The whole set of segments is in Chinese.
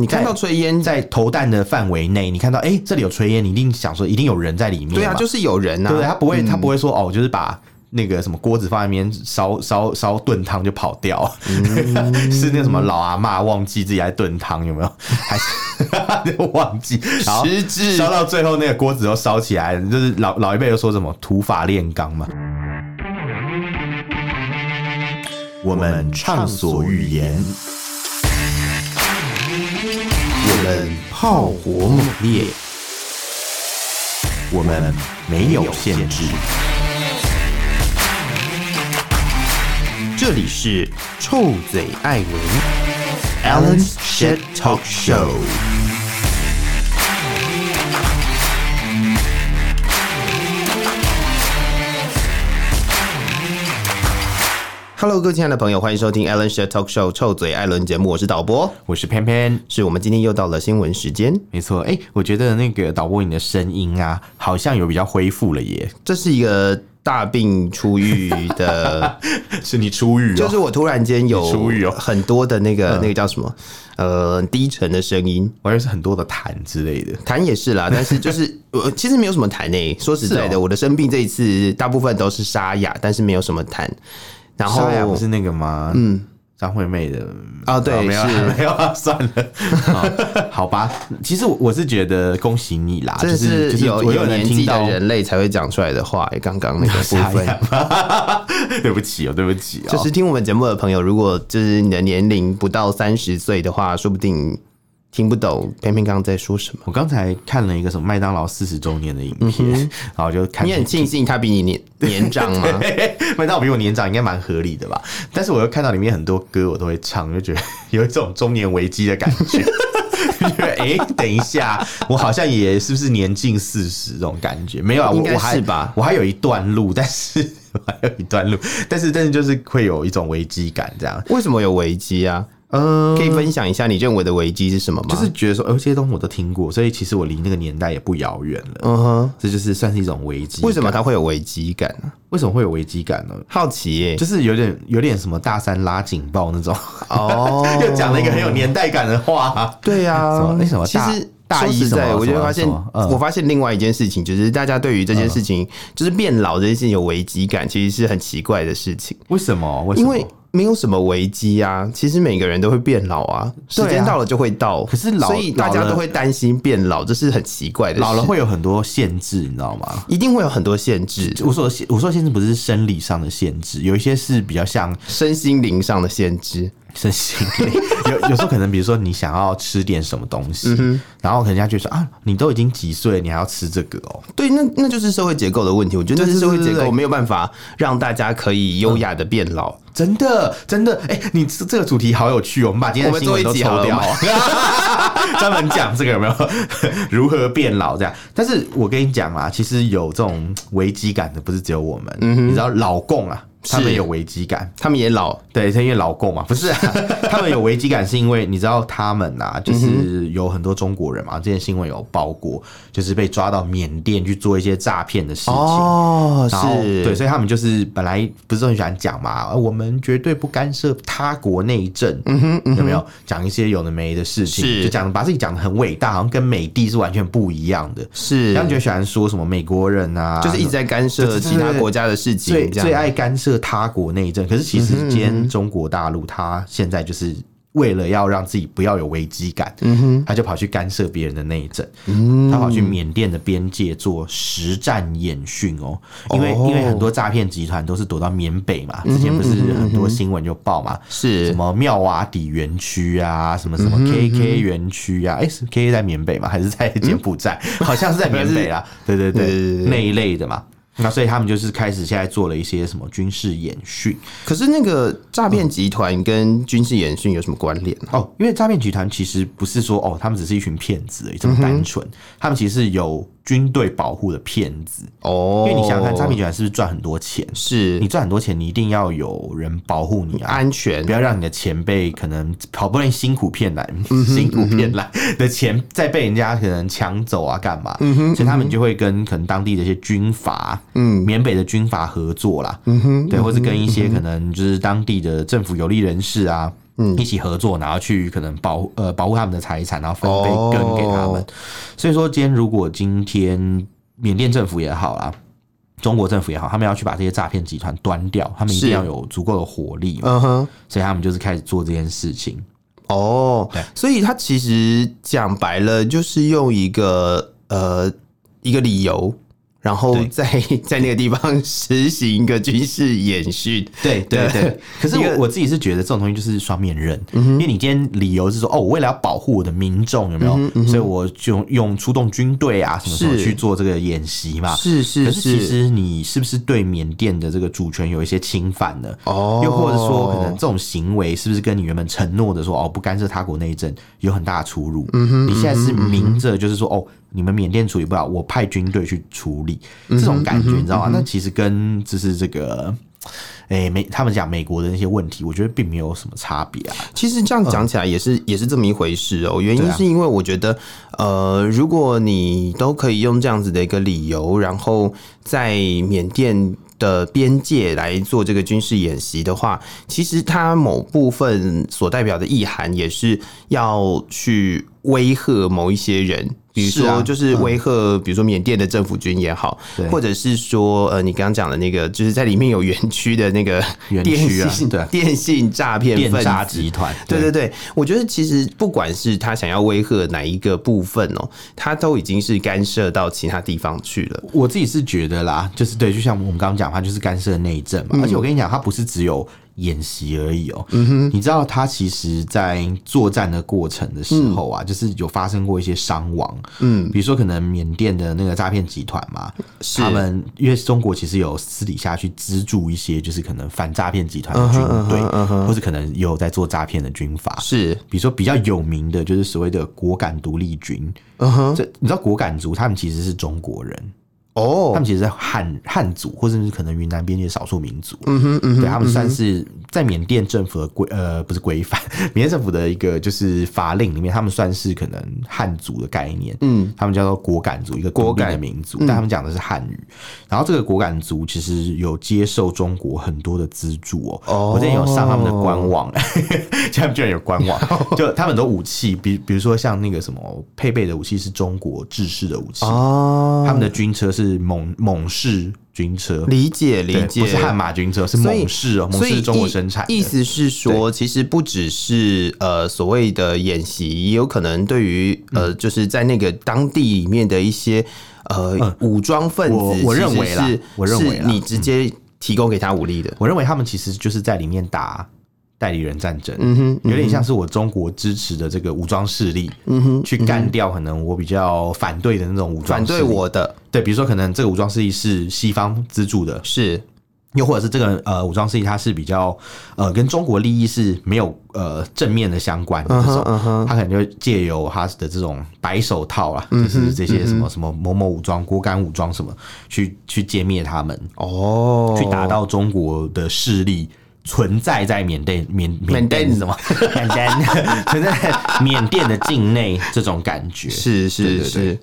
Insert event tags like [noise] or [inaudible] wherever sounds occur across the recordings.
你看到炊烟在投弹的范围内，你看到哎、欸，这里有炊烟，你一定想说一定有人在里面。对啊，就是有人呐、啊。对，他不会，他不会说哦，就是把那个什么锅子放在那边烧烧烧炖汤就跑掉。嗯、[laughs] 是那个什么老阿妈忘记自己在炖汤有没有？[laughs] 还是 [laughs] 忘记？然后烧到最后那个锅子都烧起来，就是老老一辈又说什么土法炼钢嘛。我们畅所欲言，我们炮火猛烈，我们没有限制。这里是臭嘴艾伦 Alan's Shit Talk Show。Hello，各位亲爱的朋友，欢迎收听 Alan Shit Talk Show 臭嘴艾伦节目，我是导播，我是偏偏，是我们今天又到了新闻时间。没错，哎、欸，我觉得那个导播你的声音啊，好像有比较恢复了耶。这是一个大病初愈的，[laughs] 是你初愈、喔，就是我突然间有初愈哦很多的那个那个叫什么呃低沉的声音，我以为是很多的痰之类的，痰也是啦，[laughs] 但是就是我其实没有什么痰诶。说实在的，我的生病这一次大部分都是沙哑，但是没有什么痰。然后不是那个吗？嗯，张惠妹的啊，对，没有是 [laughs] 没有啊，算了，[laughs] 好吧。其实我是觉得恭喜你啦，这是有有年纪的人类才会讲出来的话。刚刚那个 [laughs] 部分，对不起哦，对不起哦。就是听我们节目的朋友，如果就是你的年龄不到三十岁的话，说不定。听不懂偏偏刚刚在说什么？我刚才看了一个什么麦当劳四十周年的影片，嗯、然后就看。你很庆幸他比你年年长吗？[laughs] 麦当劳比我年长，应该蛮合理的吧？但是我又看到里面很多歌，我都会唱，就觉得有一种中年危机的感觉。就觉得哎、欸，等一下，我好像也是不是年近四十这种感觉？没有啊，我还是吧？我还有一段路，但是 [laughs] 我还有一段路，但是但是就是会有一种危机感，这样。为什么有危机啊？嗯，可以分享一下你认为的危机是什么吗？就是觉得说，呃，这些东西我都听过，所以其实我离那个年代也不遥远了。嗯哼，这就是算是一种危机。为什么它会有危机感呢？为什么会有危机感呢？好奇耶，就是有点有点什么大三拉警报那种。哦，[laughs] 又讲了一个很有年代感的话。对呀，为什么？其实大一在，我就发现，我发现另外一件事情，就是大家对于这件事情，就是变老这件事情有危机感，其实是很奇怪的事情。为什么？为什么？因为。没有什么危机啊，其实每个人都会变老啊，时间到了就会到。可是老，所以大家都会担心变老，这是很奇怪的。老了会有很多限制，你知道吗？一定会有很多限制。我说我说限制不是生理上的限制，有一些是比较像身心灵上的限制。身心灵 [laughs] 有有时候可能，比如说你想要吃点什么东西，嗯、然后可能人家就说啊，你都已经几岁，你还要吃这个哦？对，那那就是社会结构的问题。我觉得这是社会结构没有办法让大家可以优雅的变老。嗯真的，真的，哎、欸，你这个主题好有趣哦！我们把今天的新闻都抽掉，[laughs] 专门讲这个有没有 [laughs] 如何变老这样？但是我跟你讲啊，其实有这种危机感的不是只有我们，嗯、你知道老共啊。他们有危机感，他们也老，对，是因为老共嘛，不是、啊？[laughs] 他们有危机感是因为你知道他们呐、啊，就是有很多中国人嘛，之前新闻有报过，就是被抓到缅甸去做一些诈骗的事情。哦，是，对，所以他们就是本来不是很喜欢讲嘛，我们绝对不干涉他国内政，嗯哼，有没有？讲一些有的没的事情？是，就讲把自己讲的很伟大，好像跟美帝是完全不一样的，是，他们就喜欢说什么美国人啊，就是一直在干涉其他国家的事情，最最爱干涉。他国内政，可是其实今天中国大陆，他现在就是为了要让自己不要有危机感，嗯哼，他就跑去干涉别人的内政，嗯，他跑去缅甸的边界做实战演训哦，因为因为很多诈骗集团都是躲到缅北嘛，之前不是很多新闻就报嘛，是。什么妙瓦底园区啊，什么什么 KK 园区啊，哎，是 KK 在缅北嘛？还是在柬埔寨？好像是在缅北啦，对对对，那一类的嘛。那所以他们就是开始现在做了一些什么军事演训，可是那个诈骗集团跟军事演训有什么关联呢？哦，因为诈骗集团其实不是说哦，他们只是一群骗子而已，这么单纯，他们其实有。军队保护的骗子。哦，因为你想想看，诈骗集团是不是赚很多钱？是。你赚很多钱，你一定要有人保护你啊，安全，不要让你的钱被可能好不容易辛苦骗来、辛苦骗来的钱再被人家可能抢走啊，干嘛？所以他们就会跟可能当地的一些军阀，嗯，缅北的军阀合作啦，嗯哼，对，或是跟一些可能就是当地的政府有利人士啊。嗯，一起合作，然后去可能保护呃保护他们的财产，然后分配羹给他们。哦、所以说，今天如果今天缅甸政府也好啦，中国政府也好，他们要去把这些诈骗集团端掉，他们一定要有足够的火力嘛。嗯哼，所以他们就是开始做这件事情。哦，对，所以他其实讲白了，就是用一个呃一个理由。然后在 [laughs] 在那个地方 [laughs] 实行一个军事演训，对对对。[laughs] 可是我我自己是觉得这种东西就是双面刃，因为你今天理由是说哦，我为了要保护我的民众，有没有？所以我就用出动军队啊什么什么去做这个演习嘛。是是是。可是其实你是不是对缅甸的这个主权有一些侵犯呢？哦。又或者说，可能这种行为是不是跟你原本承诺的说哦不干涉他国内政有很大的出入？嗯哼。你现在是明着就是说哦。你们缅甸处理不了，我派军队去处理，这种感觉你知道吗？那其实跟就是这个，诶美他们讲美国的那些问题，我觉得并没有什么差别啊。其实这样讲起来也是也是这么一回事哦。原因是因为我觉得，呃，如果你都可以用这样子的一个理由，然后在缅甸的边界来做这个军事演习的话，其实它某部分所代表的意涵也是要去威吓某一些人。比如说，就是威吓，比如说缅甸的政府军也好，或者是说，呃，你刚刚讲的那个，就是在里面有园区的那个电信电信诈骗电诈集团，对对对，我觉得其实不管是他想要威吓哪一个部分哦，他都已经是干涉到其他地方去了。我自己是觉得啦，就是对，就像我们刚刚讲，他就是干涉内政嘛，而且我跟你讲，他不是只有。演习而已哦，嗯哼，你知道他其实，在作战的过程的时候啊，就是有发生过一些伤亡，嗯，比如说可能缅甸的那个诈骗集团嘛，他们因为中国其实有私底下去资助一些，就是可能反诈骗集团的军队，或是可能有在做诈骗的军阀，是，比如说比较有名的就是所谓的果敢独立军，嗯哼，这你知道果敢族他们其实是中国人。哦，oh, 他们其实是汉汉族，或者是可能云南边界少数民族。嗯哼，嗯哼，对，他们算是在缅甸政府的规呃不是规范，缅甸政府的一个就是法令里面，他们算是可能汉族的概念。嗯，他们叫做果敢族，一个果敢的民族，但他们讲的是汉语。然后这个果敢族其实有接受中国很多的资助哦。哦，我之前有上他们的官网，[laughs] 他们居然有官网，[laughs] 就他们的武器，比比如说像那个什么配备的武器是中国制式的武器哦，他们的军车是。是蒙蒙氏军车，理解理解，不是悍马军车，是猛士哦，蒙氏中国生产。意思是说，其实不只是呃所谓的演习，也有可能对于呃就是在那个当地里面的一些呃武装分子，我认为是，我认为你直接提供给他武力的，我认为他们其实就是在里面打。代理人战争，嗯哼，有点像是我中国支持的这个武装势力，嗯哼，去干掉可能我比较反对的那种武装反对我的，对，比如说可能这个武装势力是西方资助的，是，又或者是这个呃武装势力它是比较呃跟中国利益是没有呃正面的相关的这种，他可能就借由他的这种白手套啊，就是这些什么什么某某武装、果敢武装什么，去去歼灭他们，哦，去打到中国的势力。存在在缅甸缅缅甸是什么？缅甸 [laughs] 存在在缅甸的境内，这种感觉是是是。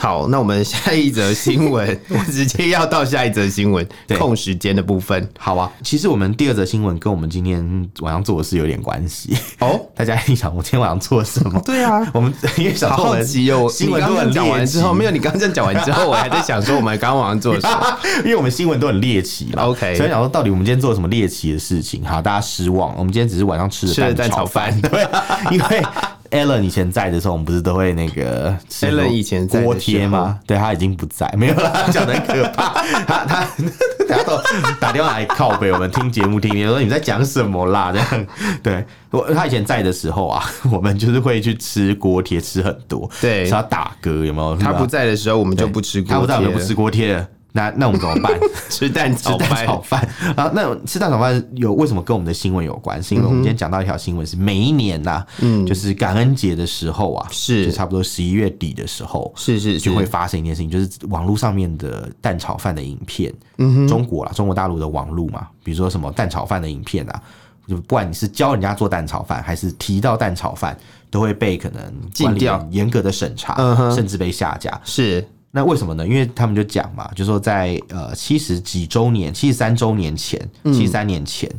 好，那我们下一则新闻，[laughs] 我直接要到下一则新闻，空时间的部分。好啊，其实我们第二则新闻跟我们今天晚上做的事有点关系哦。[laughs] 大家一想，我今天晚上做了什么？对啊，我们因为小好奇哦。新闻都很讲完之后，没有你刚刚讲完之后，我还在想说我们刚刚晚上做了什么？[laughs] 因为我们新闻都很猎奇嘛。OK，所以想说到底我们今天做了什么猎奇的事情？好，大家失望。我们今天只是晚上吃的蛋炒饭，对，因为。Allen 以前在的时候，我们不是都会那个 Allen 以前在锅贴吗？对，他已经不在，没有啦，[laughs] 讲的很可怕。他他 [laughs] 他都打电话来靠北，我们听节目听，你说你在讲什么啦？[laughs] 这样对，我他以前在的时候啊，我们就是会去吃锅贴，吃很多。对，是他打嗝有没有？他不在的时候，我们就不吃锅贴。他不在，我们就不吃锅贴。那那我们怎么办？[laughs] 吃蛋炒饭，炒饭啊？那吃蛋炒饭有为什么跟我们的新闻有关？是因为我们今天讲到一条新闻，是每一年呐，嗯，就是感恩节的时候啊，是就差不多十一月底的时候，是是就会发生一件事情，就是网络上面的蛋炒饭的影片，嗯哼，中国啦，中国大陆的网络嘛，比如说什么蛋炒饭的影片啊，就不管你是教人家做蛋炒饭，还是提到蛋炒饭，都会被可能禁掉、严格的审查，甚至被下架。是。那为什么呢？因为他们就讲嘛，就说在呃七十几周年、七十三周年前、七十三年前，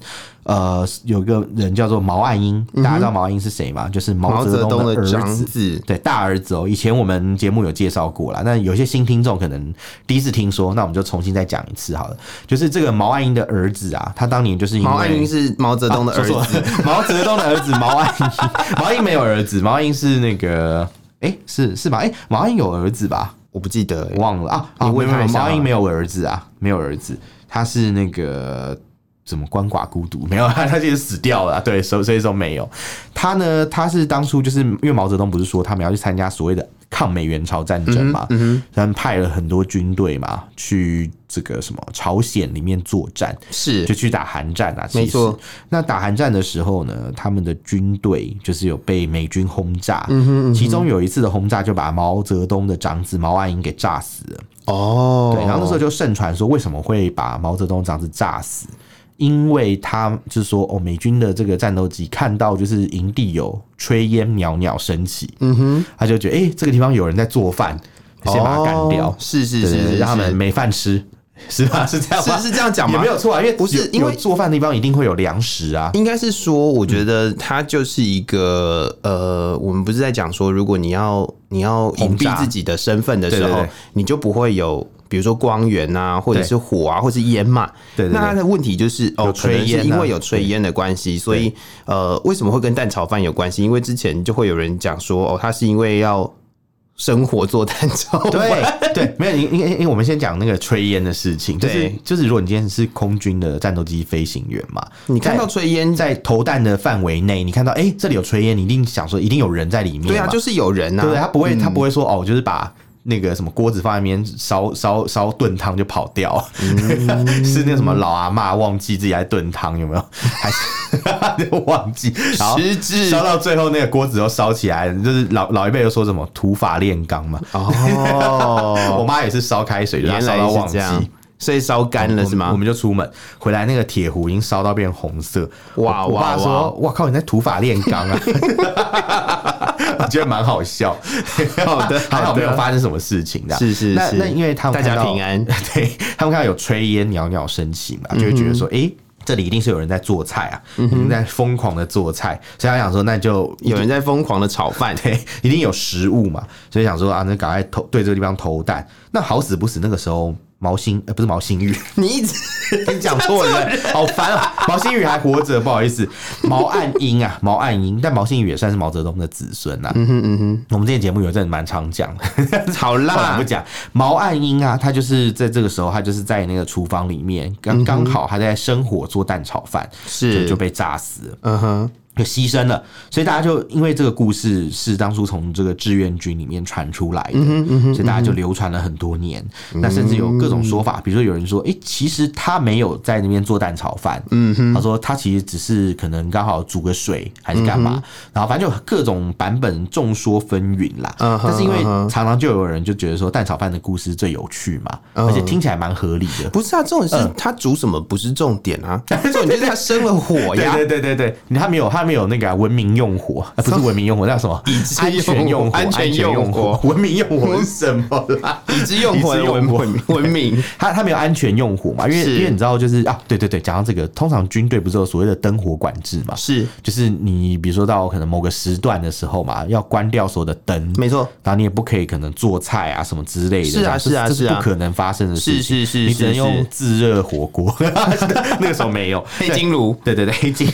呃，有一个人叫做毛岸英，大家知道毛岸英是谁吗？就是毛泽东的儿子，对，大儿子哦。以前我们节目有介绍过啦，那有些新听众可能第一次听说，那我们就重新再讲一次好了。就是这个毛岸英的儿子啊，他当年就是因为毛岸英是毛泽东的儿子，毛泽东的儿子 [laughs] 毛岸英，毛岸英没有儿子，毛岸英是那个，哎，是是吧？哎，毛岸英有儿子吧？我不记得、欸，忘了啊！你问他，毛岸英没有儿子啊，没有儿子，他是那个怎么鳏寡孤独？[laughs] 没有，他他其实死掉了。对，所所以说没有他呢。他是当初就是因为毛泽东不是说他们要去参加所谓的。抗美援朝战争嘛，嗯，他们派了很多军队嘛，去这个什么朝鲜里面作战，是就去打韩战啊。没错，那打韩战的时候呢，他们的军队就是有被美军轰炸，嗯哼，其中有一次的轰炸就把毛泽东的长子毛岸英给炸死了。哦，对，然后那时候就盛传说，为什么会把毛泽东长子炸死？因为他就是说，哦，美军的这个战斗机看到就是营地有炊烟袅袅升起，嗯哼，他就觉得，哎、欸，这个地方有人在做饭，先把它干掉，是是是，是，让他们没饭吃，[laughs] 是吧？[laughs] 是这样吗？是是这样讲吗？也没有错啊，因为不是因为做饭的地方一定会有粮食啊。应该是说，我觉得它就是一个呃，我们不是在讲说，如果你要你要隐蔽自己的身份的时候，你就不会有。比如说光源啊，或者是火啊，或者是烟嘛。对，对，对，那它的问题就是哦，可能是因为有炊烟的关系，所以呃，为什么会跟蛋炒饭有关系？因为之前就会有人讲说哦，他是因为要生火做蛋炒饭。对对，没有，因因因为我们先讲那个炊烟的事情，就是就是如果你今天是空军的战斗机飞行员嘛，你看到炊烟在投弹的范围内，你看到哎、欸、这里有炊烟，你一定想说一定有人在里面。对啊，就是有人呐、啊，对，他不会他不会说哦，就是把。那个什么锅子放在那边烧烧烧炖汤就跑掉，嗯、[laughs] 是那个什么老阿妈忘记自己在炖汤有没有？[laughs] 还是 [laughs] 忘记？然后烧到最后那个锅子都烧起来，就是老老一辈又说什么土法炼钢嘛。哦，我妈也是烧开水，原来烧到忘记，所以烧干了是吗？我们就出门回来，那个铁壶已经烧到变红色。哇！我爸说：“哇靠，你在土法炼钢啊！”我觉得蛮好笑，[laughs] 好的，[laughs] 还好没有发生什么事情的。是是是，那那因为他们大家平安，[laughs] 对他们看到有炊烟袅袅升起嘛，就会觉得说，哎、欸，这里一定是有人在做菜啊，嗯、哼在疯狂的做菜，所以他想说，那就有人在疯狂的炒饭，对，一定有食物嘛，所以想说啊，那赶快投对这个地方投弹。那好死不死，那个时候。毛新呃不是毛新宇，[laughs] 你一直 [laughs] 你讲错了，好烦啊！毛新宇还活着，不好意思，毛岸英啊，[laughs] 毛岸英，但毛新宇也算是毛泽东的子孙呐、啊。嗯哼嗯哼，我们这节目有阵蛮常讲的，好啦，不讲毛岸英啊，他就是在这个时候，他就是在那个厨房里面，刚刚好他在生火做蛋炒饭，是。就被炸死了。嗯哼。就牺牲了，所以大家就因为这个故事是当初从这个志愿军里面传出来的，嗯嗯、所以大家就流传了很多年。嗯、那甚至有各种说法，比如说有人说，哎、欸，其实他没有在那边做蛋炒饭，他说他其实只是可能刚好煮个水还是干嘛，然后反正就各种版本众说纷纭啦。但是因为常常就有人就觉得说蛋炒饭的故事最有趣嘛，而且听起来蛮合理的。不是啊，重点是他煮什么不是重点啊，[laughs] 重点就是他生了火呀。对对对对对，他没有他。没有那个文明用火，不是文明用火，那什么？[laughs] 安全用火，安全用火，文明用火是什么啦？[laughs] 已知用火，文明 [laughs] 文明，他他没有安全用火嘛？因为因为你知道，就是啊，对对对，讲到这个，通常军队不是有所谓的灯火管制嘛？是，就是你比如说到可能某个时段的时候嘛，要关掉所有的灯，没错，然后你也不可以可能做菜啊什么之类的，是啊是啊，是啊。不可能发生的事情，是是是，你只能用自热火锅，那个时候没有。黑金炉，对对对，黑金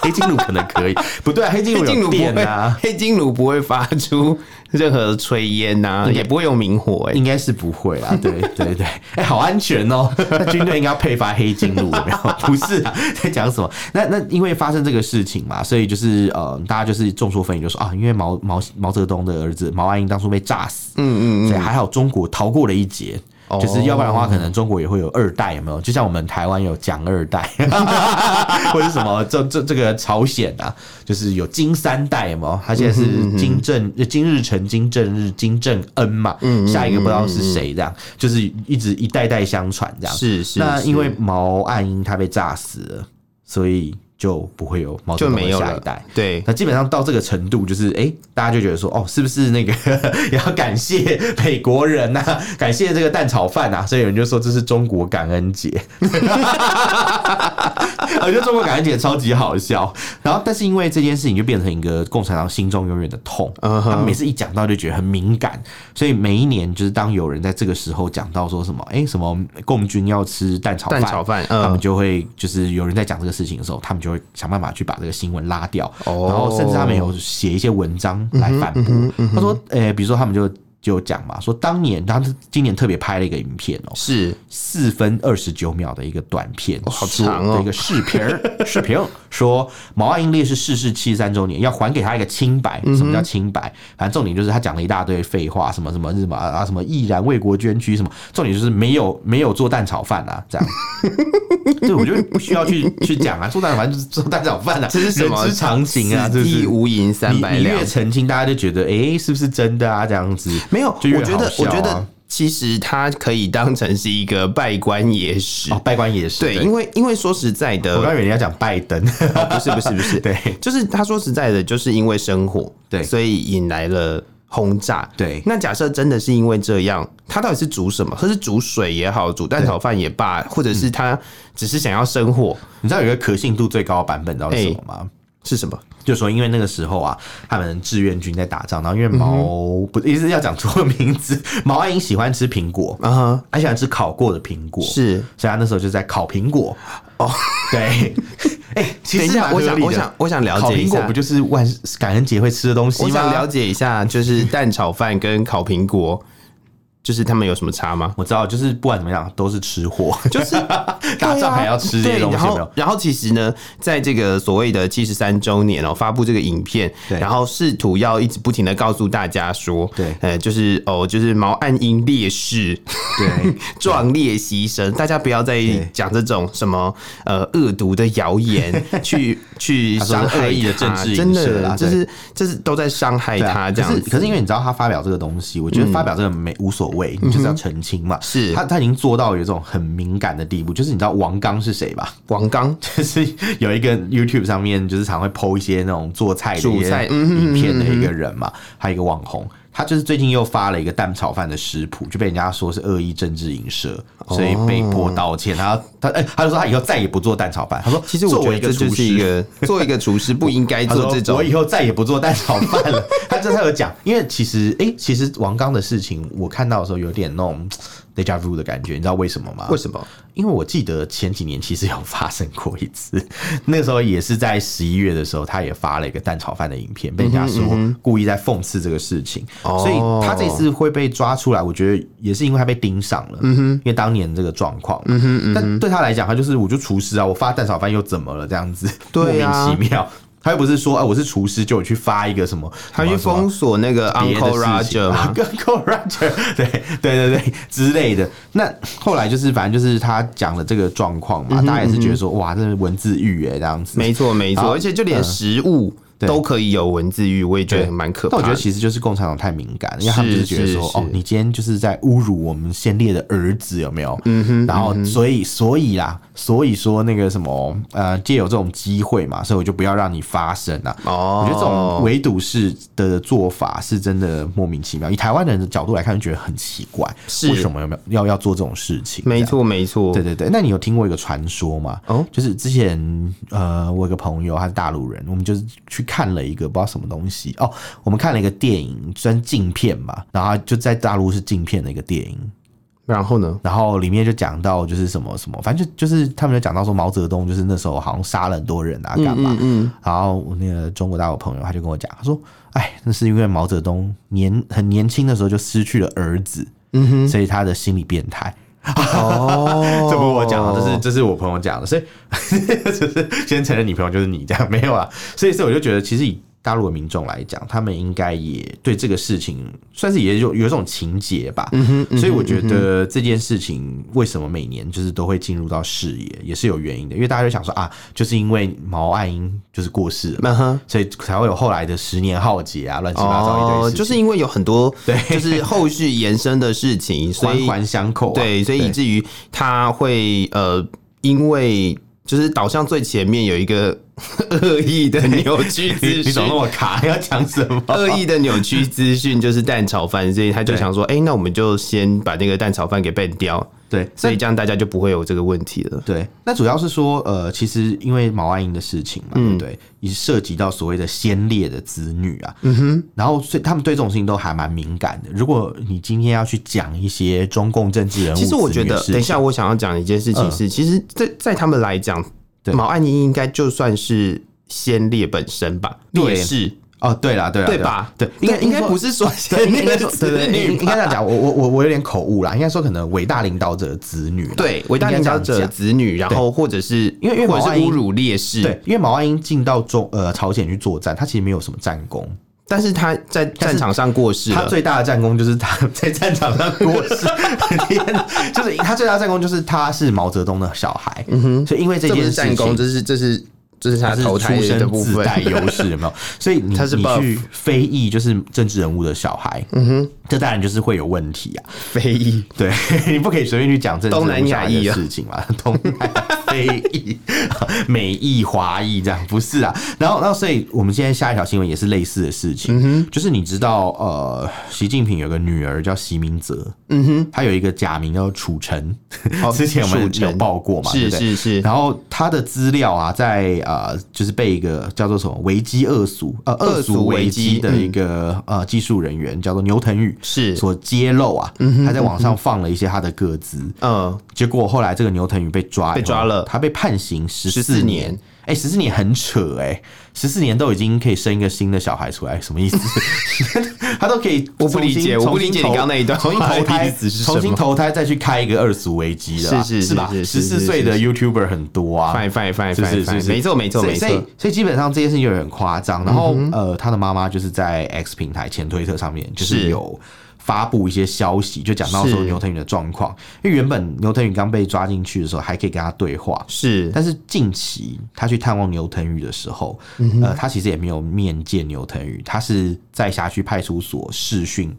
黑金炉可能。可以，[laughs] 不对啊，黑金炉有电啊，黑金炉不会发出任何炊烟呐，也不会有明火，哎，应该是不会啦。[laughs] 对对对，哎，好安全哦。[laughs] 那军队应该要配发黑金炉，没有？不是啊，在讲什么？那那因为发生这个事情嘛，所以就是呃，大家就是众说纷纭，就说啊，因为毛毛毛泽东的儿子毛岸英当初被炸死，嗯嗯嗯，所以还好中国逃过了一劫。就是要不然的话，可能中国也会有二代，有没有？就像我们台湾有蒋二代，[laughs] 或者什么这这这个朝鲜啊，就是有金三代嘛。他现在是金正金日成、金正日、金正恩嘛。下一个不知道是谁，这样就是一直一代代相传这样。是是。那因为毛岸英他被炸死了，所以就不会有毛泽东的下一代。对，那基本上到这个程度，就是哎、欸，大家就觉得说，哦，是不是那个也 [laughs] 要感谢美国人呐、啊，感谢这个蛋炒饭啊？所以有人就说这是中国感恩节。[laughs] 我觉得中国感恩节超级好笑。然后，但是因为这件事情就变成一个共产党心中永远的痛，他们每次一讲到就觉得很敏感，所以每一年就是当有人在这个时候讲到说什么，哎、欸，什么共军要吃蛋炒饭，蛋炒饭，他们就会就是有人在讲这个事情的时候，他们就会想办法去把这个新闻拉掉，然后甚至他们有写一些文章来反驳。他说，呃，比如说他们就。就讲嘛，说当年他是今年特别拍了一个影片哦，是四分二十九秒的一个短片，好长哦，的一个视频 [laughs] 视频说毛岸英烈士逝世七十三周年，要还给他一个清白。什么叫清白？反正重点就是他讲了一大堆废话，什么什么什么啊，什么毅然为国捐躯，什么重点就是没有没有做蛋炒饭啊，这样。[laughs] 对，我觉得不需要去去讲啊，做蛋炒饭就是做蛋炒饭啊，这是什么人之常情啊？一无银三百两，你越澄清，大家就觉得哎、欸，是不是真的啊？这样子。没有，我觉得，我觉得其实它可以当成是一个拜官野史哦，稗官野史。对，因为因为说实在的，我刚以为你要讲拜登，哦，不是不是不是，[laughs] 对，就是他说实在的，就是因为生火，对，所以引来了轰炸。对，那假设真的是因为这样，他到底是煮什么？他是煮水也好，煮蛋炒饭也罢，或者是他只是想要生火？你知道有一个可信度最高的版本，知道是什么吗？欸是什么？就说因为那个时候啊，他们志愿军在打仗，然后因为毛、嗯、不意思要讲错名字，[laughs] 毛岸英喜欢吃苹果啊，他喜欢吃烤过的苹果，是，所以他那时候就在烤苹果。哦，对，[laughs] 哎、欸，其实我想，我想，我想了解一苹果不就是万感恩节会吃的东西吗？我想了解一下，就是蛋炒饭跟烤苹果。就是他们有什么差吗？我知道，就是不管怎么样都是吃货，[laughs] 就是 [laughs] 打仗还要吃这些东西。然后，然后其实呢，在这个所谓的七十三周年哦，发布这个影片，然后试图要一直不停的告诉大家说，对，呃，就是哦，就是毛岸英烈士，对，[laughs] 壮烈牺牲，大家不要再讲这种什么呃恶毒的谣言，[laughs] 去去伤害的政治，真的，就是就是都在伤害他这样子。可是因为你知道他发表这个东西，我觉得发表这个没无所谓。你就是要澄清嘛？是他，他已经做到有一种很敏感的地步。就是你知道王刚是谁吧？王刚 [laughs] 就是有一个 YouTube 上面，就是常会 PO 一些那种做菜的一些影片的一个人嘛，还有一个网红。他就是最近又发了一个蛋炒饭的食谱，就被人家说是恶意政治影射，所以被迫道歉。然后他哎，他就说他以后再也不做蛋炒饭。他说，其实我觉得这就是一个做一个厨师不应该做这种。我以后再也不做蛋炒饭了。他这他有讲，因为其实哎，其实王刚的事情我看到的时候有点那种。Deja vu 的感觉，你知道为什么吗？为什么？因为我记得前几年其实有发生过一次，[laughs] 那时候也是在十一月的时候，他也发了一个蛋炒饭的影片，被人家说故意在讽刺这个事情，所以他这次会被抓出来，我觉得也是因为他被盯上了，因为当年这个状况，但对他来讲，他就是我就厨师啊，我发蛋炒饭又怎么了？这样子 [laughs] 莫名其妙。他又不是说啊，我是厨师，就有去发一个什么，他去封锁那个 Uncle Roger，Uncle Roger，[laughs] 对对对对之类的。那后来就是，反正就是他讲了这个状况嘛，大家也是觉得说，哇，这是文字狱哎，这样子。没错没错，而且就连食物。都可以有文字狱，我也觉得蛮可怕。但我觉得其实就是共产党太敏感了，因为他们就是觉得说，哦，你今天就是在侮辱我们先烈的儿子，有没有？嗯哼。然后，所以，所以啦，所以说那个什么，呃，借有这种机会嘛，所以我就不要让你发生啊。哦。我觉得这种围堵式的做法是真的莫名其妙。以台湾人的角度来看，就觉得很奇怪，为什么有没有要要做这种事情？没错，没错。对对对。那你有听过一个传说吗？哦，就是之前呃，我有个朋友他是大陆人，我们就是去。看了一个不知道什么东西哦，我们看了一个电影，算禁片嘛，然后就在大陆是禁片的一个电影。然后呢，然后里面就讲到就是什么什么，反正就就是他们就讲到说毛泽东就是那时候好像杀了很多人啊，干嘛？嗯。然后我那个中国大陆朋友他就跟我讲，他说：“哎，那是因为毛泽东年很年轻的时候就失去了儿子，嗯哼，所以他的心理变态。”哦，[laughs] 这不是我讲的，这是这是我朋友讲的，所以 [laughs] 就是先承认你朋友就是你这样没有啊，所以所以我就觉得其实以。大陆的民众来讲，他们应该也对这个事情算是也有有一种情结吧。嗯哼，嗯哼，所以我觉得这件事情为什么每年就是都会进入到视野，也是有原因的。因为大家就想说啊，就是因为毛岸英就是过世了，嗯，所以才会有后来的十年浩劫啊，乱七八糟一堆。就是因为有很多对，就是后续延伸的事情，所以环环相扣。对，所以以至于他会呃，因为。就是导向最前面有一个 [laughs] 恶意的扭曲资讯，[laughs] 你怎么那么卡？要讲什么？恶意的扭曲资讯就是蛋炒饭，所以他就想说，哎、欸，那我们就先把那个蛋炒饭给 ban 掉。对，所以这样大家就不会有这个问题了。对，那主要是说，呃，其实因为毛岸英的事情嘛，嗯、对，也涉及到所谓的先烈的子女啊，嗯哼，然后所以他们对这种事情都还蛮敏感的。如果你今天要去讲一些中共政治人物，其实我觉得，等一下我想要讲一件事情是，嗯、其实在，在在他们来讲，毛岸英应该就算是先烈本身吧，烈士。哦，对啦，对啦，对吧？对，应该应该不是说，应该说，[laughs] 对对，应该这样讲。我我我我有点口误啦，应该说可能伟大领导者的子女，对，伟大领导者的子女，然后或者是因为因为毛爱英侮辱烈士，对，因为毛岸英进到中呃朝鲜去作战，他其实没有什么战功，但是他在战场上过世，他最大的战功就是他 [laughs] 在战场上过世，[laughs] 就是他最大的战功就是他是毛泽东的小孩，嗯哼，所以因为这件战功，这是这是。这是他投胎的部分，自带优势有没有？[laughs] 所以你他是你去非议就是政治人物的小孩，嗯哼，这当然就是会有问题啊。非议，对，你不可以随便去讲政治人物的事情嘛。东南亚 [laughs] 非议、美裔、华裔这样不是啊。然后，然后，所以我们今天下一条新闻也是类似的事情，嗯哼，就是你知道，呃，习近平有个女儿叫习明泽，嗯哼，他有一个假名叫褚橙，之前我们有报过嘛，是是是。然后他的资料啊，在呃，就是被一个叫做什么维基恶俗呃恶俗维基的一个呃技术人员叫做牛腾宇是所揭露啊，他在网上放了一些他的个资，嗯，结果后来这个牛腾宇被抓被抓了，他被判刑十四年。哎，十四年很扯哎，十四年都已经可以生一个新的小孩出来，什么意思？[laughs] 他都可以，我不理解，我不理解你刚刚那一段，重新投胎，重新投胎再去开一个二俗危机的，是是是吧？十四岁的 YouTuber 很多啊，fine fine fine fine fine，没错没错没错，所以所以基本上这件事情就很夸张。然后呃，他的妈妈就是在 X 平台前推特上面就是有。发布一些消息，就讲到说牛腾宇的状况，因为原本牛腾宇刚被抓进去的时候，还可以跟他对话，是，但是近期他去探望牛腾宇的时候，呃，他其实也没有面见牛腾宇，他是在辖区派出所视讯。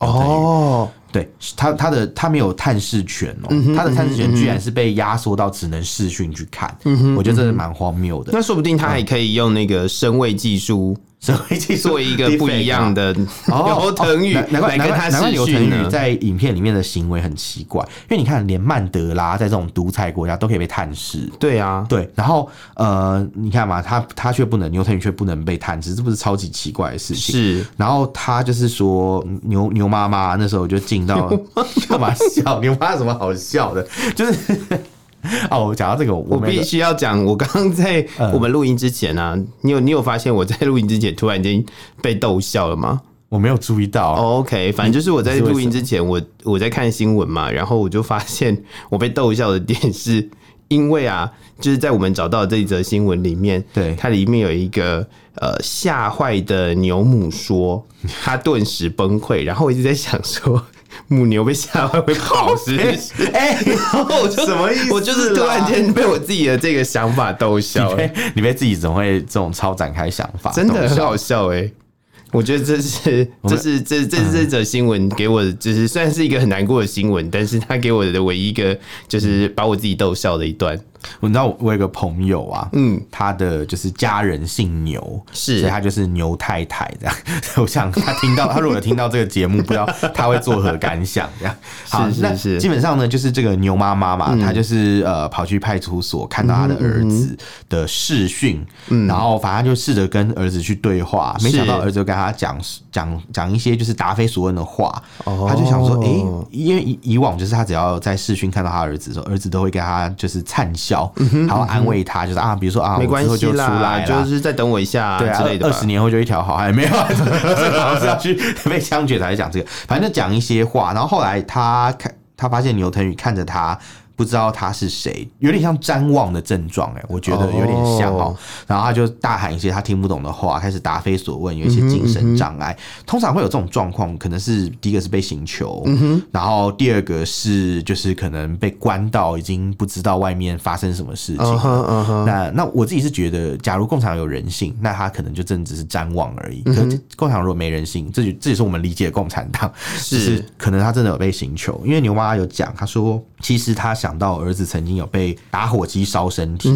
哦，对他，他的他没有探视权哦，他的探视权居然是被压缩到只能视讯去看，我觉得这是蛮荒谬的。那说不定他还可以用那个声位技术。所以做一个不一样的牛腾宇，难怪难怪难怪牛腾宇在影片里面的行为很奇怪，因为你看连曼德拉在这种独裁国家都可以被探视，对啊，对，然后呃，你看嘛，他他却不能，牛腾宇却不能被探视，这不是超级奇怪的事情？是，然后他就是说牛牛妈妈那时候就进到 [laughs] 干嘛笑？牛妈有什么好笑的？就是。[laughs] 哦，我讲到这个，我必须要讲。我刚刚在我们录音之前啊，你有你有发现我在录音之前突然间被逗笑了吗？我没有注意到。OK，反正就是我在录音之前，我我在看新闻嘛，然后我就发现我被逗笑的点是因为啊，就是在我们找到的这一则新闻里面，对，它里面有一个呃吓坏的牛母说，他顿时崩溃，然后我一直在想说。母牛被吓坏会跑是不是？[laughs] 哎、欸，然后我就 [laughs] 什么意思？我就是突然间被我自己的这个想法逗笑了。你被自己怎么会这种超展开想法？真的很好笑哎、欸！我觉得这是这是这这是这则新闻给我的，就是虽然是一个很难过的新闻，但是他给我的唯一一个就是把我自己逗笑的一段。我知道我有个朋友啊，嗯，他的就是家人姓牛，是，所以他就是牛太太这样。[laughs] 我想他听到他如果有听到这个节目，不知道 [laughs] 他会作何感想这样。好，是是是，基本上呢，就是这个牛妈妈嘛，她就是呃跑去派出所看到她的儿子的视讯，嗯。然后反正就试着跟儿子去对话，没想到儿子就跟他讲讲讲一些就是答非所问的话，他就想说，哎，因为以以往就是他只要在视讯看到他儿子的时候，儿子都会跟他就是灿笑。然后安慰他，就是啊，比如说啊，没关系，就出来，就是再等我一下，对啊，二十年后就一条好汉，没有，[laughs] 好像是要去被枪决才讲这个，反正就讲一些话。然后后来他看，他发现牛腾宇看着他。不知道他是谁，有点像瞻望的症状，哎，我觉得有点像哦。然后他就大喊一些他听不懂的话，开始答非所问，有一些精神障碍。通常会有这种状况，可能是第一个是被刑求，然后第二个是就是可能被关到已经不知道外面发生什么事情。那那我自己是觉得，假如共产党有人性，那他可能就真的只是瞻望而已。可是共产党如果没人性，这就这也是我们理解的共产党，是可能他真的有被刑求。因为牛妈妈有讲，他说其实他。想到儿子曾经有被打火机烧身体，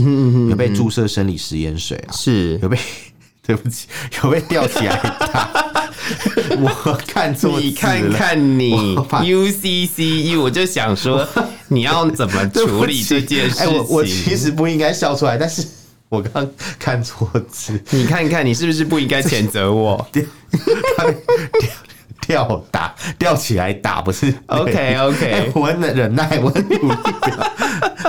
有被注射生理食盐水啊，是有被 [laughs] 对不起，有被吊起来打。我看错，你看看你 UCCU，我就想说你要怎么处理这件事情？[laughs] 我我其实不应该笑出来，但是我刚看错字。你看看你是不是不应该谴责我？[laughs] 吊打吊起来打不是？OK OK，、欸、[laughs] 我很忍耐，我很努力。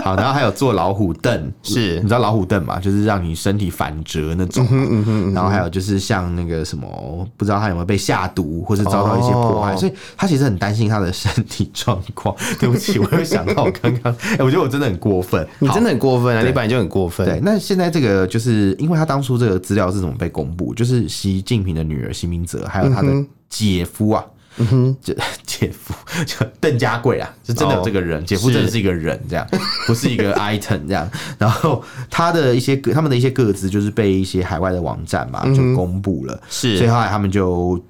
好，然后还有坐老虎凳，是你知道老虎凳嘛？就是让你身体反折那种。嗯嗯嗯、然后还有就是像那个什么，不知道他有没有被下毒，或是遭到一些迫害，哦、所以他其实很担心他的身体状况。[laughs] 对不起，我又想到我刚刚，哎、欸，我觉得我真的很过分。你真的很过分啊！你本来就很过分。对，那现在这个就是因为他当初这个资料是怎么被公布？就是习近平的女儿习明泽，还有他的。姐夫啊，嗯哼，这 [laughs] 姐夫 [laughs] 就邓家贵啊，是真的有这个人，哦、姐夫真的是一个人，这样 [laughs] 不是一个 item 这样。然后他的一些他们的一些个资，就是被一些海外的网站嘛就公布了，是，所以后来他们就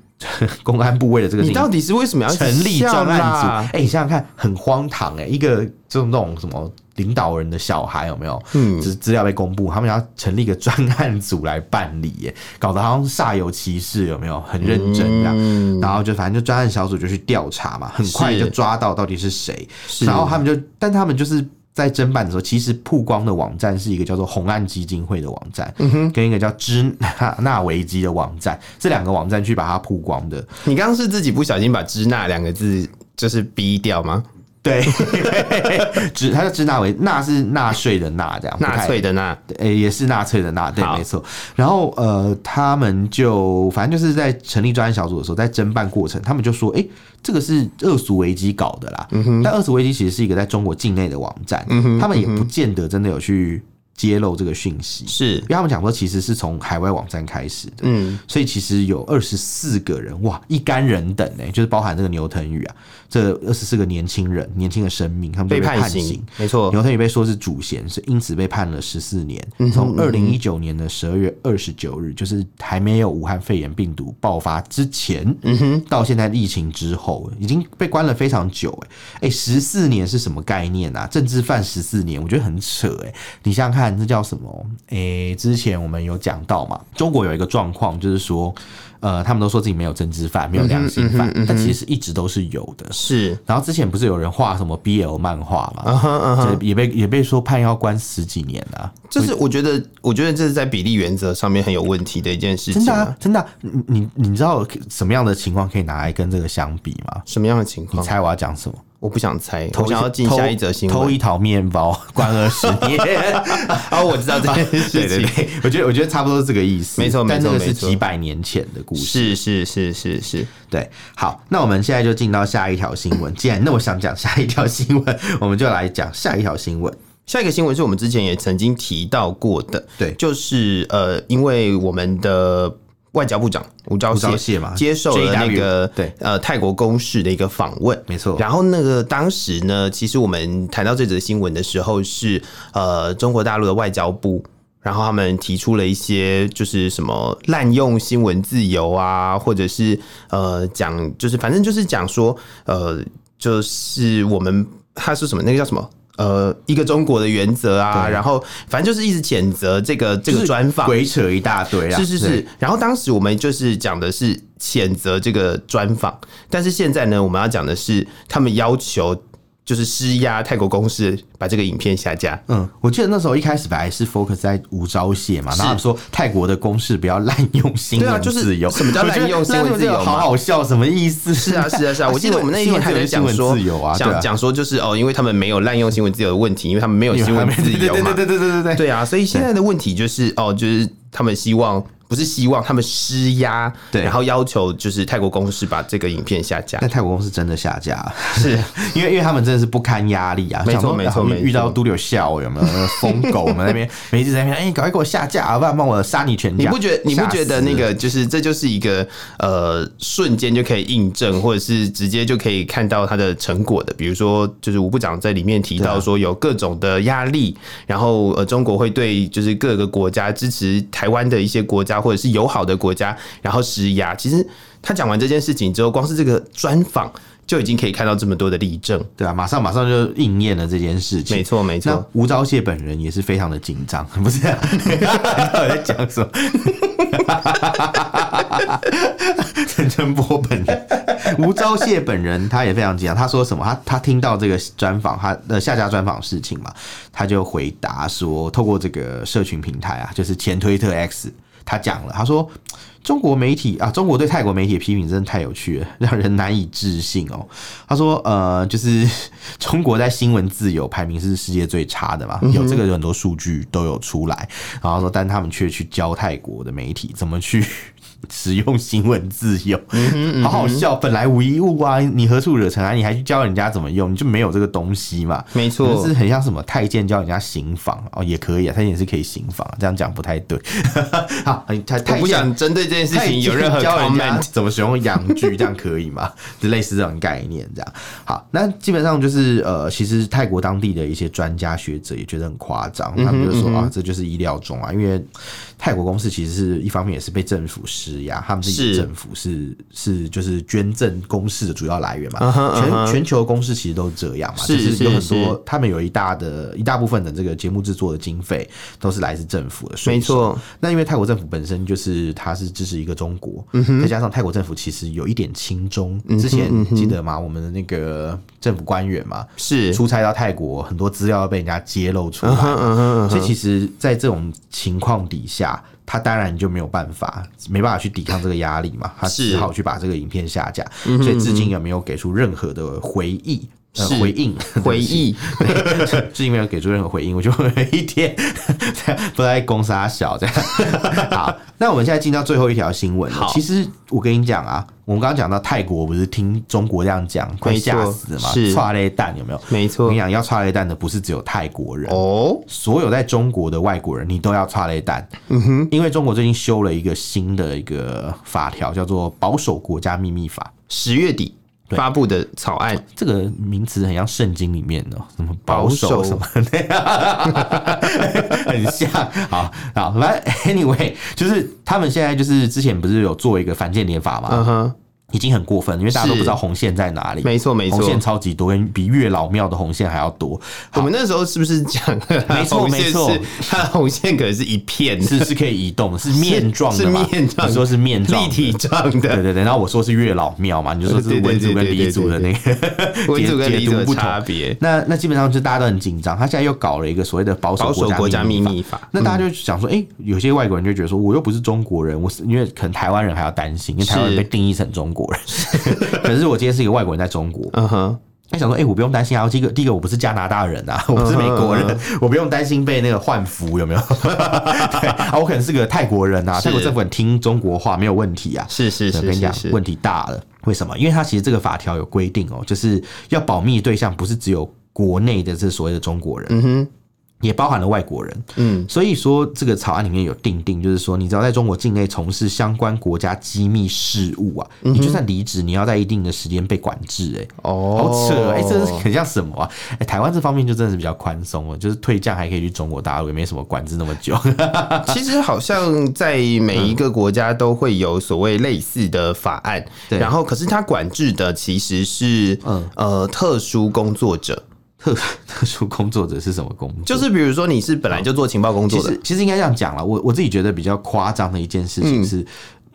公安部为了这个，你到底是为什么要成立专案组？哎、欸，你想想看，很荒唐哎、欸，一个就是那种什么。领导人的小孩有没有？嗯，只是资料被公布，他们要成立一个专案组来办理，耶，搞得好像煞有其事，有没有？很认真这样，嗯、然后就反正就专案小组就去调查嘛，很快就抓到到底是谁，是然后他们就，但他们就是在侦办的时候，其实曝光的网站是一个叫做红岸基金会的网站，跟一个叫支那维基的网站，这两个网站去把它曝光的。你刚刚是自己不小心把“支那”两个字就是逼掉吗？对，[laughs] 支他叫支那维，纳是纳税的纳，这样纳粹的纳，诶，也是纳粹的纳，对，没错。然后呃，他们就反正就是在成立专案小组的时候，在侦办过程，他们就说，哎，这个是恶俗危机搞的啦。嗯哼，但恶俗危机其实是一个在中国境内的网站，嗯哼，他们也不见得真的有去揭露这个讯息，是因为他们讲说，其实是从海外网站开始的，嗯，所以其实有二十四个人，哇，一干人等呢，就是包含这个牛腾宇啊。这二十四个年轻人，年轻的生命，他们被判刑，没错。牛腾宇被说是主嫌，是因此被判了十四年。从二零一九年的十二月二十九日，就是还没有武汉肺炎病毒爆发之前，嗯哼，到现在疫情之后，已经被关了非常久。哎，哎，十四年是什么概念啊？政治犯十四年，我觉得很扯。哎，你想想看，这叫什么？哎，之前我们有讲到嘛，中国有一个状况，就是说。呃，他们都说自己没有政治犯，没有良心犯，嗯嗯嗯、但其实一直都是有的。是，然后之前不是有人画什么 BL 漫画嘛，也被也被说判要关十几年啊。这是我觉得，我觉得这是在比例原则上面很有问题的一件事情。真的、啊，真的、啊，你你知道什么样的情况可以拿来跟这个相比吗？什么样的情况？你猜我要讲什么？我不想猜，我想要进下一则新闻。偷一桃面包，[laughs] 关二十年。啊，[laughs] 我知道这件事情。[laughs] 对对对，我觉得我觉得差不多是这个意思。没错没错，是几百年前的故事。是是是是是，对。好，那我们现在就进到下一条新闻。既然那么想讲下一条新闻，我们就来讲下一条新闻。下一个新闻是我们之前也曾经提到过的，对，就是呃，因为我们的。外交部长吴钊燮嘛，接受了那个对呃泰国公使的一个访问，没错。然后那个当时呢，其实我们谈到这则新闻的时候，是呃中国大陆的外交部，然后他们提出了一些就是什么滥用新闻自由啊，或者是呃讲就是反正就是讲说呃就是我们他是什么那个叫什么？呃，一个中国的原则啊，然后反正就是一直谴责这个这个专访，鬼扯一大堆啊，是是是。然后当时我们就是讲的是谴责这个专访，但是现在呢，我们要讲的是他们要求。就是施压泰国公司把这个影片下架。嗯，我记得那时候一开始本来是 focus 在吴钊燮嘛，然后说泰国的公司不要滥用新闻自由。什么叫滥用新闻自由？好好笑，什么意思？是啊，是啊，是啊。我记得我们那一天 [laughs] 还在讲说，讲讲说就是哦，因为他们没有滥用新闻自由的问题，因为他们没有新闻自由嘛。对对对对对对对啊！所以现在的问题就是哦，就是他们希望。不是希望他们施压，对，然后要求就是泰国公司把这个影片下架。但泰国公司真的下架，是因为 [laughs] 因为他们真的是不堪压力啊！没错没错，遇到都有笑有没有？[laughs] 疯狗我们那边 [laughs] 每一次在那边，哎，赶快给我下架，不然帮我杀你全家！你不觉得你不觉得那个就是这就是一个呃瞬间就可以印证，或者是直接就可以看到它的成果的？比如说，就是吴部长在里面提到说有各种的压力，然后呃中国会对就是各个国家支持台湾的一些国家。或者是友好的国家，然后施压。其实他讲完这件事情之后，光是这个专访就已经可以看到这么多的例证，对啊，马上马上就应验了这件事情。没错没错。吴钊燮本人也是非常的紧张，不是、[laughs] 在讲什么？[laughs] 陈春波本人，吴钊燮本人他也非常紧张。他说什么？他他听到这个专访，他的下家专访事情嘛，他就回答说，透过这个社群平台啊，就是前推特 X，他讲了，他说。中国媒体啊，中国对泰国媒体的批评真的太有趣了，[laughs] 让人难以置信哦。他说，呃，就是 [laughs] 中国在新闻自由排名是世界最差的嘛，有这个很多数据都有出来，然后说，但他们却去教泰国的媒体怎么去。使用新闻自由，好好笑。本来无一物啊，你何处惹尘埃？你还去教人家怎么用？你就没有这个东西嘛？没错，是很像什么太监教人家刑房哦，也可以啊，太监也是可以刑房，这样讲不太对。[laughs] 好，太太不想针对这件事情有任何 comment，怎么使用阳具，这样可以吗？就 [laughs] 类似这种概念，这样。好，那基本上就是呃，其实泰国当地的一些专家学者也觉得很夸张，他们就说啊，这就是意料中啊，因为。泰国公司其实是一方面也是被政府施压，他们自己的政府是是就是捐赠公司的主要来源嘛。Uh huh, uh huh. 全全球公司其实都是这样嘛，是是是，有很多他们有一大的一大部分的这个节目制作的经费都是来自政府的。没错。那因为泰国政府本身就是它是支持一个中国，再、uh. 加上泰国政府其实有一点亲中。之前记得吗？我们的那个政府官员嘛，是出差到泰国，很多资料要被人家揭露出来。Uh huh, uh huh. 所以其实，在这种情况底下。他当然就没有办法，没办法去抵抗这个压力嘛，他只好去把这个影片下架，所以至今也没有给出任何的回应。呃、回应 [laughs] 回忆，至今 [laughs] 没有给出任何回应，我就有一天 [laughs] 不在攻杀小这样。好，那我们现在进到最后一条新闻。好，其实我跟你讲啊，我们刚刚讲到泰国，不是听中国这样讲，快吓死了嘛？是剉咧等有没有？没错，我跟你讲要剉咧等的不是只有泰国人哦，所有在中国的外国人，你都要剉咧等。嗯哼，因为中国最近修了一个新的一个法条，叫做《保守国家秘密法》，十月底。发布的草案，这个名词很像圣经里面的什么保守什么的，[laughs] 很像。好，好，来，anyway，就是他们现在就是之前不是有做一个反间谍法嘛？嗯哼。已经很过分，因为大家都不知道红线在哪里。没错，没错，红线超级多，比月老庙的红线还要多。我们那时候是不是讲？没错，没错，它的红线可能是一片，是是可以移动的，是面状的，是面状。你说是面状，立体状的。对对对，然后我说是月老庙嘛，你就说是文组跟理组的那个文组跟理组的差别。那那基本上就大家都很紧张。他现在又搞了一个所谓的保守国家秘密法。那大家就想说，哎，有些外国人就觉得说，我又不是中国人，我是因为可能台湾人还要担心，因为台湾人被定义成中国人。[laughs] 可是我今天是一个外国人在中国，嗯哼，他想说，哎，我不用担心啊。第一个，第一个，我不是加拿大人啊，我不是美国人，我不用担心被那个换服，有没有？[laughs] 对啊，我可能是个泰国人啊，泰国政府很听中国话，没有问题啊。是是是，我跟你讲，问题大了。为什么？因为他其实这个法条有规定哦，就是要保密对象不是只有国内的这所谓的中国人。嗯哼。也包含了外国人，嗯，所以说这个草案里面有定定，就是说，你只要在中国境内从事相关国家机密事务啊，嗯、你就算离职，你要在一定的时间被管制、欸，哎，哦，好扯，哎、欸，这是很像什么啊？哎、欸，台湾这方面就真的是比较宽松了，就是退将还可以去中国大陆，也没什么管制那么久。[laughs] 其实好像在每一个国家都会有所谓类似的法案，然后可是它管制的其实是，嗯，呃，特殊工作者。特 [laughs] 特殊工作者是什么工作？就是比如说你是本来就做情报工作的，其实其实应该这样讲了。我我自己觉得比较夸张的一件事情是。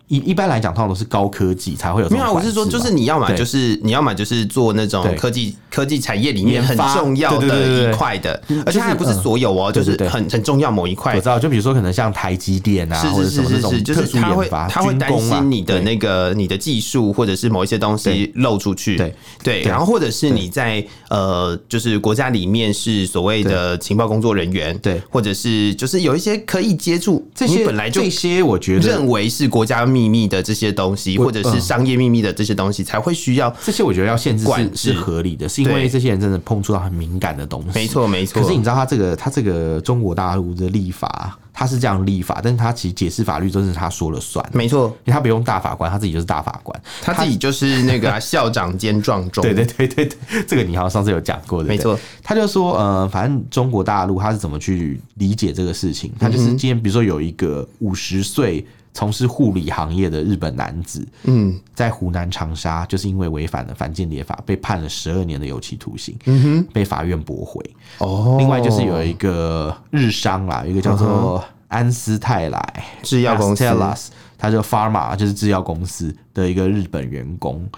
一一般来讲，通常都是高科技才会有。没有，我是说，就是你要么就是你要么就是做那种科技科技产业里面很重要的一块的，而且它也不是所有哦，就是很很重要某一块。我知道，就比如说可能像台积电啊，或者什么这种特殊研发，他会担心你的那个你的技术或者是某一些东西漏出去。对对，然后或者是你在呃，就是国家里面是所谓的情报工作人员，对，或者是就是有一些可以接触这些本来就这些，我觉得认为是国家。秘密的这些东西，或者是商业秘密的这些东西，才会需要这些。我觉得要限制是是合理的，是因为这些人真的碰触到很敏感的东西。没错，没错。可是你知道，他这个他这个中国大陆的立法，他是这样立法，但是他其实解释法律都是他说了算。没错，因为他不用大法官，他自己就是大法官，他自己就是那个 [laughs] 校长兼壮中。对对对对对，这个你好像上次有讲过的。没错，他就说，呃，反正中国大陆他是怎么去理解这个事情？他就是今天，比如说有一个五十岁。从事护理行业的日本男子，嗯，在湖南长沙就是因为违反了反间谍法，被判了十二年的有期徒刑，嗯哼，被法院驳回。哦，另外就是有一个日商啦，有一个叫做安斯泰莱制药公司，他就 Pharma 就是制药公司的一个日本员工。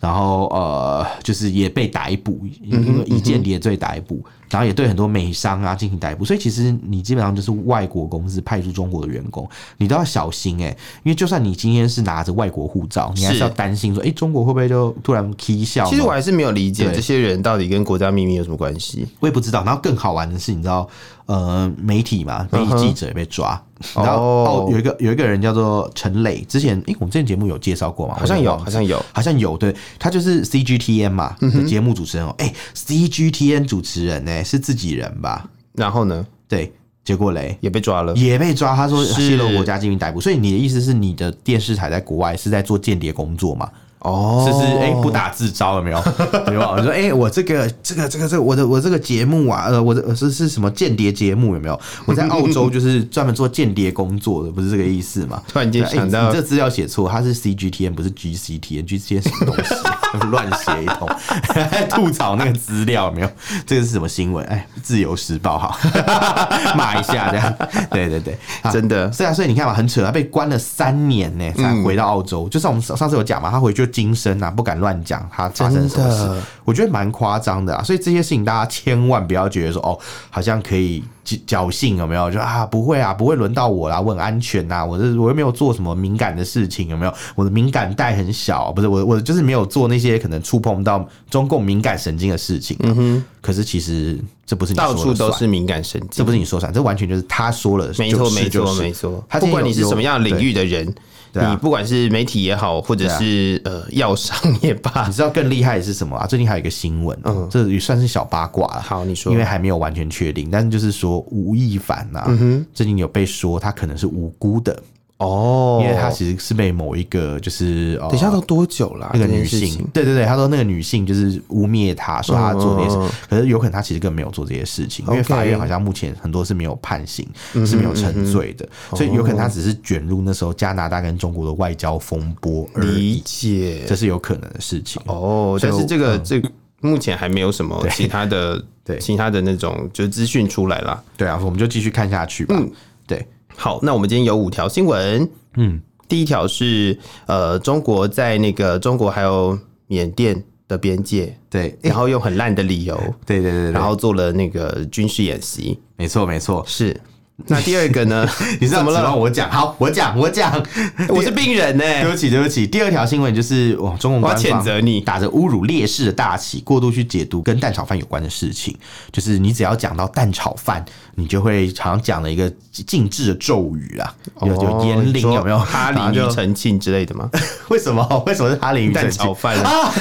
然后呃，就是也被逮捕，因为以间谍罪逮捕，然后也对很多美商啊进行逮捕，所以其实你基本上就是外国公司派出中国的员工，你都要小心哎、欸，因为就算你今天是拿着外国护照，你还是要担心说，哎，中国会不会就突然踢笑？其实我还是没有理解这些人到底跟国家秘密有什么关系，我也不知道。然后更好玩的是，你知道，呃，媒体嘛，媒体记者也被抓。然后哦，有一个有一个人叫做陈磊，之前诶，我们之前节目有介绍过吗？好像有，好像有，好像有。对，他就是 CGTN 嘛的节目主持人哦。哎，CGTN 主持人呢是自己人吧？然后呢？对，结果嘞也被抓了，也被抓。他说泄露国家机密逮捕。所以你的意思是你的电视台在国外是在做间谍工作吗？哦，就是哎、欸，不打自招了没有？[laughs] 有没有？我说哎、欸，我这个这个这个这个，我的我这个节目啊，呃，我的是是什么间谍节目有没有？我在澳洲就是专门做间谍工作的，不是这个意思嘛？[laughs] 突然间想到，欸、你这资料写错，它是 CGTN 不是 GCTN，GCTN 什么东西？[laughs] 乱写一通，[laughs] 吐槽那个资料有没有？这个是什么新闻？哎、欸，自由时报哈，[laughs] 骂一下这样。对对对，真的，是啊，所以你看嘛，很扯，他被关了三年呢，才回到澳洲。嗯、就像我们上次有讲嘛，他回去。精神啊，不敢乱讲他发生什么事，我觉得蛮夸张的啊。所以这些事情大家千万不要觉得说哦，好像可以侥幸有没有？就啊不会啊，不会轮到我啦，我很安全呐，我这我又没有做什么敏感的事情，有没有？我的敏感带很小，不是我我就是没有做那些可能触碰到中共敏感神经的事情。嗯哼，可是其实这不是你说的算，到处都是敏感神经，这不是你说算，这完全就是他说了，没错没错没错。他不管你是什么样领域的人。啊、你不管是媒体也好，或者是、啊、呃药商也罢，[laughs] 你知道更厉害的是什么啊？最近还有一个新闻，嗯，这也算是小八卦了。好，你说，因为还没有完全确定，但是就是说吴亦凡呐、啊，嗯、哼最近有被说他可能是无辜的。哦，因为他其实是被某一个就是，等一下都多久了？那个女性，对对对，他说那个女性就是污蔑他，说他做这些事，可是有可能他其实根本没有做这些事情，因为法院好像目前很多是没有判刑，是没有成罪的，所以有可能他只是卷入那时候加拿大跟中国的外交风波而已，理解，这是有可能的事情。哦，但是这个这目前还没有什么其他的对其他的那种就是资讯出来了。对啊，我们就继续看下去吧。对。好，那我们今天有五条新闻。嗯，第一条是呃，中国在那个中国还有缅甸的边界，对，然后用很烂的理由，对对对，然后做了那个军事演习。没错，没错，是。那第二个呢？[laughs] 你怎么了？我讲，好，我讲，我讲，我是病人呢。对不起，对不起。第二条新闻就是，哇，中共官方谴责你打着侮辱烈士的大旗，过度去解读跟蛋炒饭有关的事情。就是你只要讲到蛋炒饭，你就会好像讲了一个禁制的咒语啊，有有言令有没有？哈林庾澄庆之类的吗？[laughs] 为什么？为什么是哈林庾澄庆？蛋炒饭啊！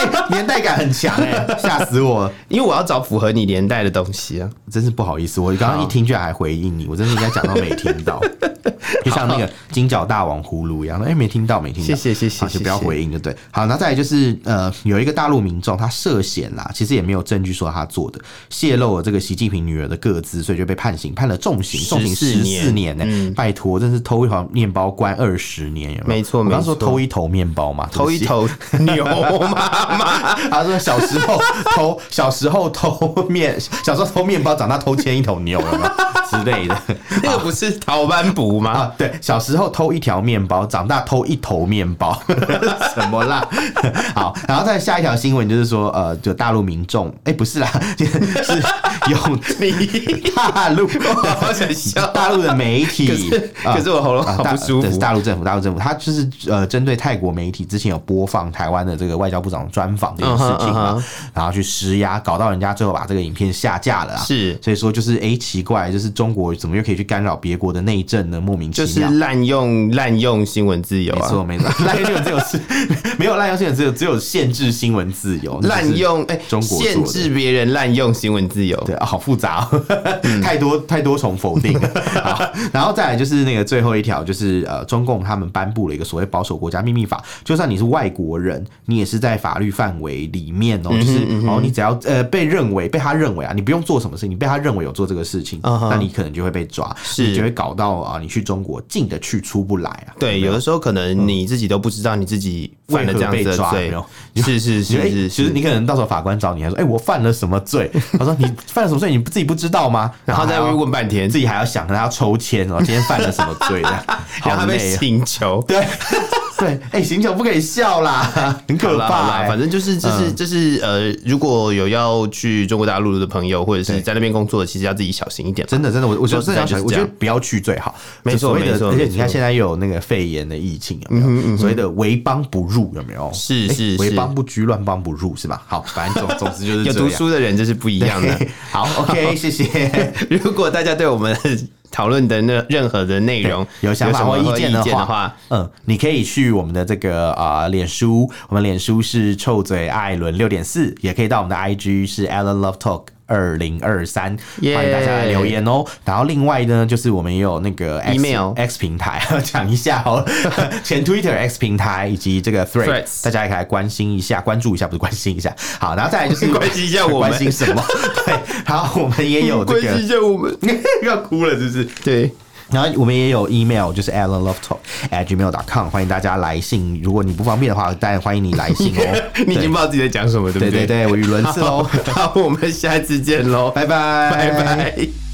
哎，[laughs] 年代感很强哎，[laughs] 吓死我！因为我要找符合你年代的东西啊，真是不好意思，我刚刚一听居然还回应你，我真是应该讲到没听到，[laughs] 就像那个金角大王葫芦一样，哎，没听到，没听到，谢谢谢谢，就不要回应就对。好，那再来就是呃，有一个大陆民众他涉嫌啦，其实也没有证据说他做的，泄露了这个习近平女儿的个资，所以就被判刑，判了重刑，重刑十四年呢。拜托，真是偷一条面包关二十年，有没有？没错，我刚说偷一头面包嘛，偷一头牛妈妈，他说小时候偷，小时候偷面，小时候偷面包，长大偷牵一头牛了吗？之类的，[laughs] 那个不是逃班补吗？啊，对，小时候偷一条面包，长大偷一头面包，[laughs] 什么啦？[laughs] 好，然后再下一条新闻就是说，呃，就大陆民众，哎，不是啦，是用你大陆，好想笑，大陆的媒体，可是我喉咙好不舒服。大陆政府，大陆政府，他就是呃，针对泰国媒体之前有播放台湾的这个外交部长专访这件事情嘛，然后去施压，搞到人家最后把这个影片下架了。是，所以说就是哎，奇怪，就是。中国怎么又可以去干扰别国的内政呢？莫名其妙，就是滥用滥用新闻自由啊！没错，没错，[laughs] 滥用新闻自由是没有滥用新闻自由，只有限制新闻自由。滥用哎，中国限制别人滥用新闻自由，对，好复杂，[laughs] 太多太多重否定。[laughs] 然后再来就是那个最后一条，就是呃，中共他们颁布了一个所谓保守国家秘密法，就算你是外国人，你也是在法律范围里面哦，就是哦，你只要呃被认为被他认为啊，你不用做什么事情，你被他认为有做这个事情，那你。可可能就会被抓，是你就会搞到啊，你去中国进得去出不来啊。对，有的时候可能你自己都不知道你自己犯了这样子的罪，是是是是，其实你可能到时候法官找你，还说，哎，我犯了什么罪？[laughs] 他说你犯了什么罪？你自己不知道吗？然后再问半天，自己还要想，他要抽签哦，今天犯了什么罪的？[laughs] 然后他被请求，对。对，哎、欸，行酒不可以笑啦，[laughs] 很可怕、欸。反正就是，就是，就是，呃，如果有要去中国大陆的朋友，或者是在那边工作的，其实要自己小心一点。真的，真的，我我觉得这样，我觉得不要去最好。没错，没错。而且你看，现在又有那个肺炎的疫情，有没有？嗯嗯、所谓的为邦不入，有没有？是是为邦不居，乱邦不入，是吧？好，反正总 [laughs] 总之就是。有读书的人就是不一样的。好，OK，谢谢。[laughs] 如果大家对我们。讨论的那任何的内容有想法或意见的话，嗯，你可以去我们的这个啊脸书，我们脸书是臭嘴艾伦六点四，也可以到我们的 IG 是 Allen Love Talk。二零二三，欢迎大家来留言哦。然后另外呢，就是我们也有那个 email X 平台，[laughs] 讲一下哦。[laughs] 前 Twitter X 平台以及这个 Threads，大家也可以来关心一下、关注一下，不是关心一下。好，然后再来就是关心一下我们，关心什么？[laughs] 对，好，我们也有这个关心一下我们，要哭了，是不是？对。然后我们也有 email，就是 allenlovetalk at gmail.com，欢迎大家来信。如果你不方便的话，当然欢迎你来信哦。[laughs] 你已经不知道自己在讲什么，对不对？对对对，我语无伦次喽。[laughs] 好，我们下次见喽，拜拜，拜拜。